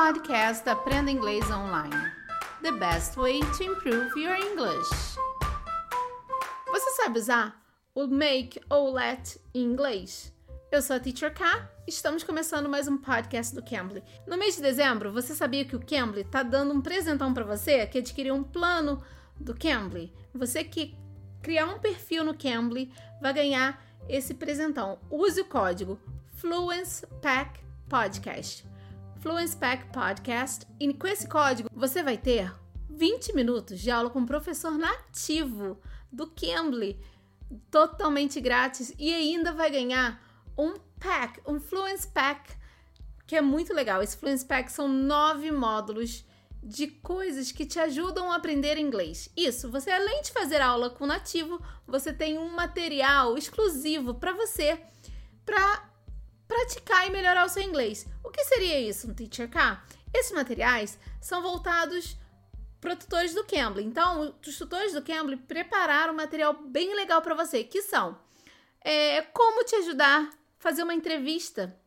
podcast Aprenda Inglês Online. The best way to improve your English. Você sabe usar o make ou let em inglês? Eu sou a Teacher K. Estamos começando mais um podcast do Cambly. No mês de dezembro, você sabia que o Cambly está dando um presentão para você que adquiriu um plano do Cambly? Você que criar um perfil no Cambly vai ganhar esse presentão. Use o código Fluence Pack Podcast. Fluence Pack Podcast. E com esse código você vai ter 20 minutos de aula com um professor nativo do Cambly, totalmente grátis e ainda vai ganhar um pack, um Fluence Pack, que é muito legal. Esse Fluence Pack são nove módulos de coisas que te ajudam a aprender inglês. Isso, você além de fazer aula com nativo, você tem um material exclusivo para você para praticar e melhorar o seu inglês. O que seria isso, um Teacher K? Esses materiais são voltados para tutores do Cambly. Então, os tutores do Cambly prepararam um material bem legal para você, que são é, como te ajudar a fazer uma entrevista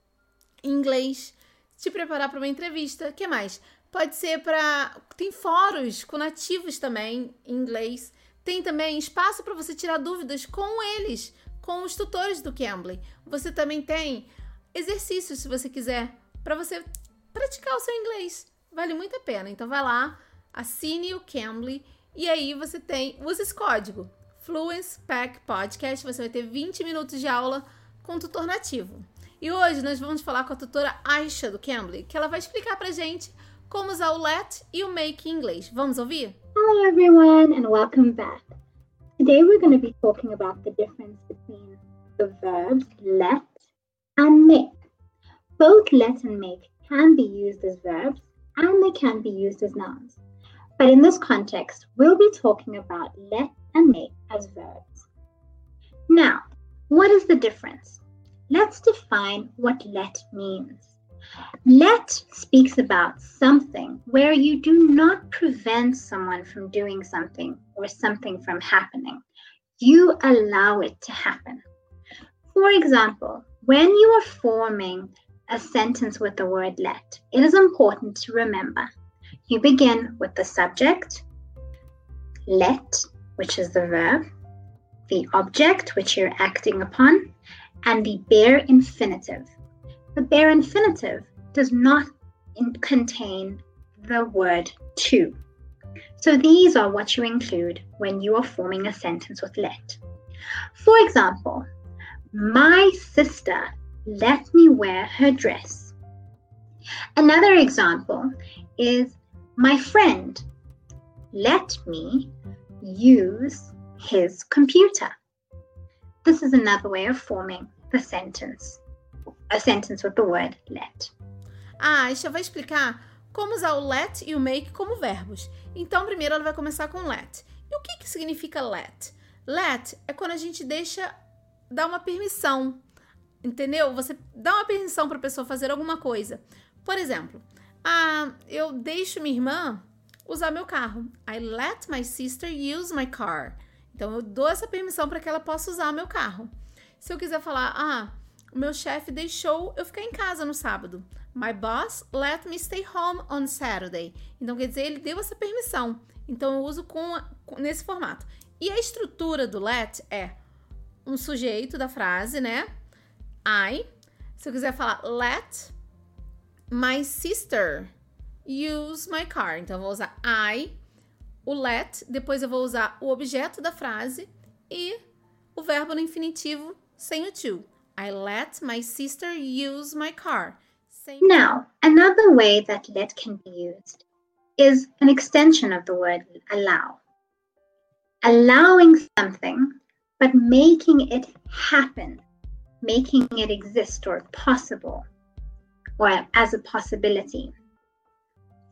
em inglês, te preparar para uma entrevista. que mais? Pode ser para tem fóruns com nativos também em inglês. Tem também espaço para você tirar dúvidas com eles, com os tutores do Cambly. Você também tem exercícios, se você quiser, para você praticar o seu inglês. Vale muito a pena. Então vai lá, assine o Cambly e aí você tem, usa esse código Fluence Pack Podcast. Você vai ter 20 minutos de aula com tutor nativo. E hoje nós vamos falar com a tutora Aisha do Cambly, que ela vai explicar pra gente como usar o let e o make em inglês. Vamos ouvir? Hi everyone and welcome back. Today we're going to be talking about the difference between the verbs let and make. Both let and make can be used as verbs and they can be used as nouns. But in this context, we'll be talking about let and make as verbs. Now, what is the difference? Let's define what let means. Let speaks about something where you do not prevent someone from doing something or something from happening. You allow it to happen. For example, when you are forming a sentence with the word let, it is important to remember you begin with the subject, let, which is the verb, the object, which you're acting upon, and the bare infinitive. The bare infinitive does not in- contain the word to. So these are what you include when you are forming a sentence with let. For example, my sister let me wear her dress. Another example is my friend let me use his computer. This is another way of forming the sentence, a sentence with the word let. Ah, Aisha vai explicar como usar o let e o make como verbos. Então, primeiro ela vai começar com let. E o que, que significa let? Let é quando a gente deixa dar uma permissão, entendeu? Você dá uma permissão para a pessoa fazer alguma coisa. Por exemplo, ah, eu deixo minha irmã usar meu carro. I let my sister use my car. Então eu dou essa permissão para que ela possa usar meu carro. Se eu quiser falar, ah, o meu chefe deixou eu ficar em casa no sábado. My boss let me stay home on Saturday. Então quer dizer, ele deu essa permissão. Então eu uso com, com nesse formato. E a estrutura do let é um sujeito da frase, né? I. Se eu quiser falar let my sister use my car. Então, eu vou usar I, o let, depois eu vou usar o objeto da frase e o verbo no infinitivo sem o to. I let my sister use my car. Now, another way that let can be used is an extension of the word allow. Allowing something, but making it happen, making it exist or possible, or as a possibility.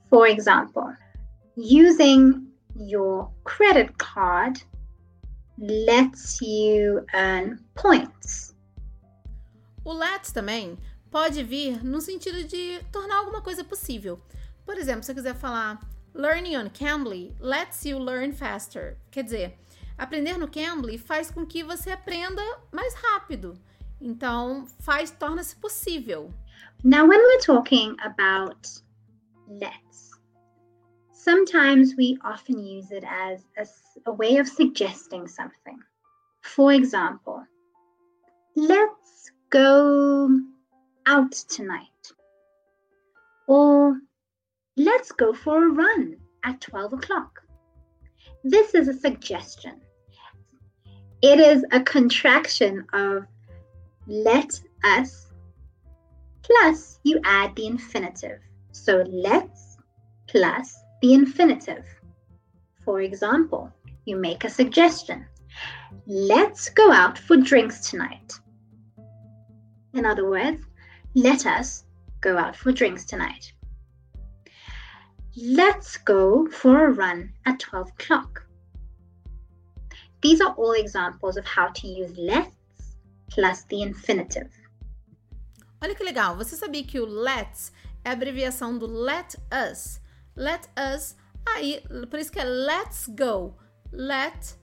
For example, using your credit card lets you earn points. O let também pode vir no sentido de tornar alguma coisa possível. Por exemplo, se eu quiser falar Learning on Cambly lets you learn faster. Quer dizer, aprender no Cambly faz com que você aprenda mais rápido. Então, faz torna-se possível. Now, when we're talking about let's. Sometimes we often use it as a, a way of suggesting something. For example, let's go out tonight. Or let's go for a run at 12 o'clock. This is a suggestion. It is a contraction of let us plus you add the infinitive. So let's plus the infinitive. For example, you make a suggestion. Let's go out for drinks tonight. In other words, let us go out for drinks tonight. Let's go for a run at 12 o'clock. These are all examples of how to use let's plus the infinitive. Olha que legal, você sabia que o let's é a abreviação do let us? Let us, aí, por isso que é let's go. Let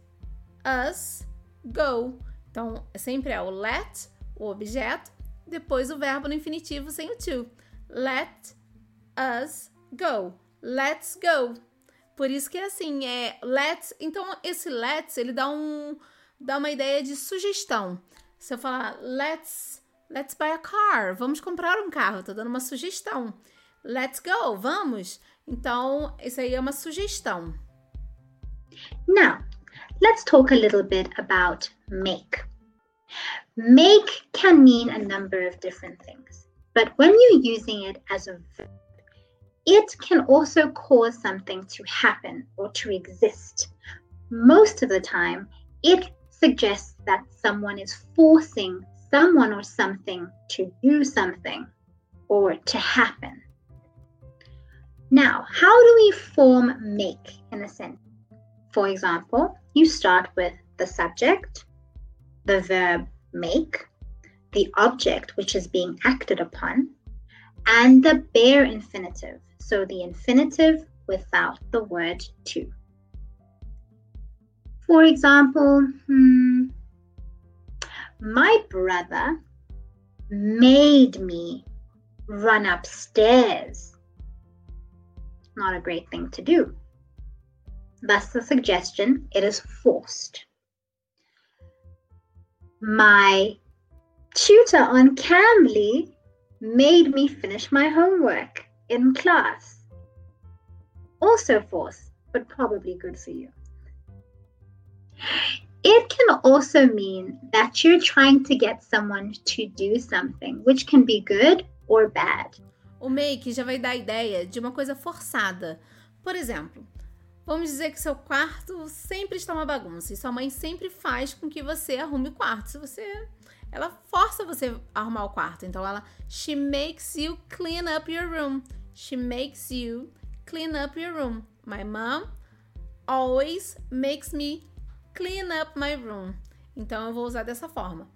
us go. Então, sempre é o let, o objeto, depois o verbo no infinitivo sem o to. Let us go. Let's go. Por isso que é assim, é let's. Então, esse let's, ele dá um dá uma ideia de sugestão. Se eu falar let's let's buy a car, vamos comprar um carro, tô dando uma sugestão. Let's go, vamos. Então, isso aí é uma sugestão. Now, let's talk a little bit about make. Make can mean a number of different things, but when you're using it as a verb, it can also cause something to happen or to exist. Most of the time, it suggests that someone is forcing someone or something to do something or to happen. Now, how do we form make in a sentence? For example, you start with the subject, the verb make, the object which is being acted upon, and the bare infinitive. So the infinitive without the word to. For example, hmm, my brother made me run upstairs. Not a great thing to do. Thus, the suggestion it is forced. My tutor on Cambly made me finish my homework in class. Also forced, but probably good for you. It can also mean that you're trying to get someone to do something, which can be good or bad. O make já vai dar a ideia de uma coisa forçada. Por exemplo, vamos dizer que seu quarto sempre está uma bagunça e sua mãe sempre faz com que você arrume o quarto. Se você ela força você a arrumar o quarto. Então ela she makes you clean up your room. She makes you clean up your room. My mom always makes me clean up my room. Então eu vou usar dessa forma.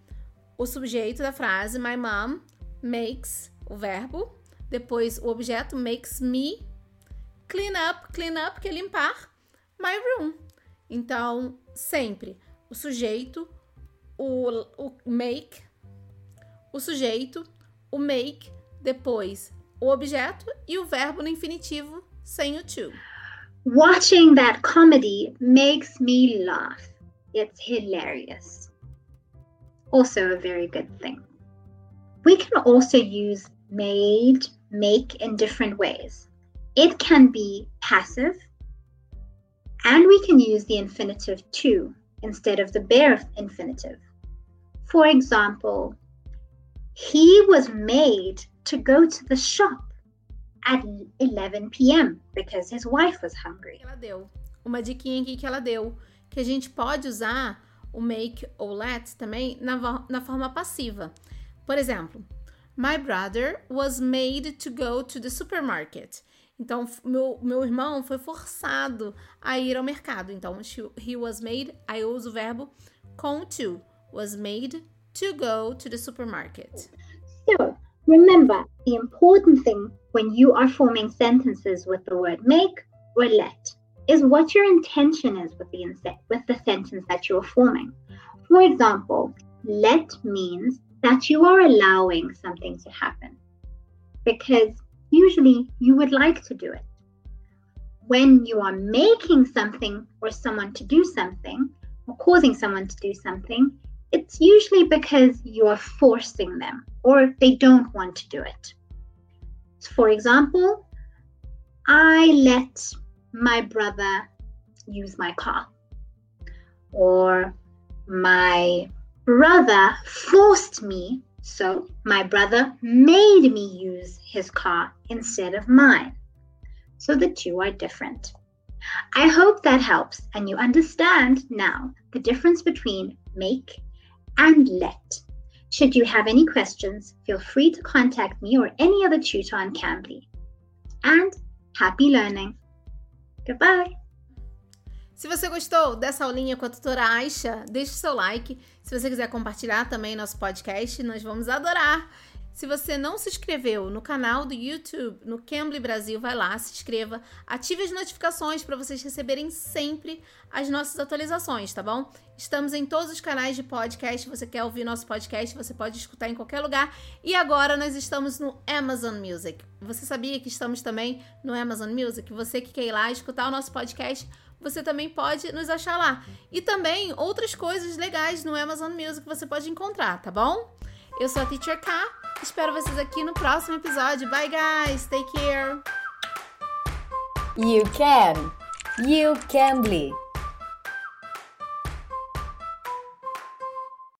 O sujeito da frase my mom makes o verbo, depois o objeto makes me clean up, clean up que é limpar my room. Então, sempre o sujeito, o, o make, o sujeito, o make, depois o objeto e o verbo no infinitivo sem o to. Watching that comedy makes me laugh. It's hilarious. Also, a very good thing. We can also use made, make in different ways. It can be passive, and we can use the infinitive to instead of the bare infinitive. For example, he was made to go to the shop at 11 p.m. because his wife was hungry. Ela deu uma diquinha aqui que ela deu, que a gente pode usar o make ou let também na, na forma passiva. Por exemplo, My brother was made to go to the supermarket. Então, meu, meu irmão foi forçado a ir ao mercado. Então, he was made, aí eu uso o verbo com to. Was made to go to the supermarket. So, remember, the important thing when you are forming sentences with the word make or let is what your intention is with the, with the sentence that you're forming. For example, let means that you are allowing something to happen. Because usually you would like to do it. When you are making something or someone to do something, or causing someone to do something, it's usually because you are forcing them or they don't want to do it. So for example, I let my brother use my car, or my brother forced me, so my brother made me use his car instead of mine. So the two are different. I hope that helps and you understand now the difference between make and let. Should you have any questions, feel free to contact me or any other tutor on Cambly. And happy learning! Goodbye! Se você gostou dessa aulinha com a tutora Aisha, deixe seu like. Se você quiser compartilhar também nosso podcast, nós vamos adorar. Se você não se inscreveu no canal do YouTube, no Cambly Brasil, vai lá, se inscreva, ative as notificações para vocês receberem sempre as nossas atualizações, tá bom? Estamos em todos os canais de podcast. Você quer ouvir nosso podcast, você pode escutar em qualquer lugar. E agora nós estamos no Amazon Music. Você sabia que estamos também no Amazon Music? Você que quer ir lá escutar o nosso podcast, você também pode nos achar lá. E também outras coisas legais no Amazon Music você pode encontrar, tá bom? Eu sou a Teacher K. Espero vocês aqui no próximo episódio. Bye, guys. Take care. You can. You can be.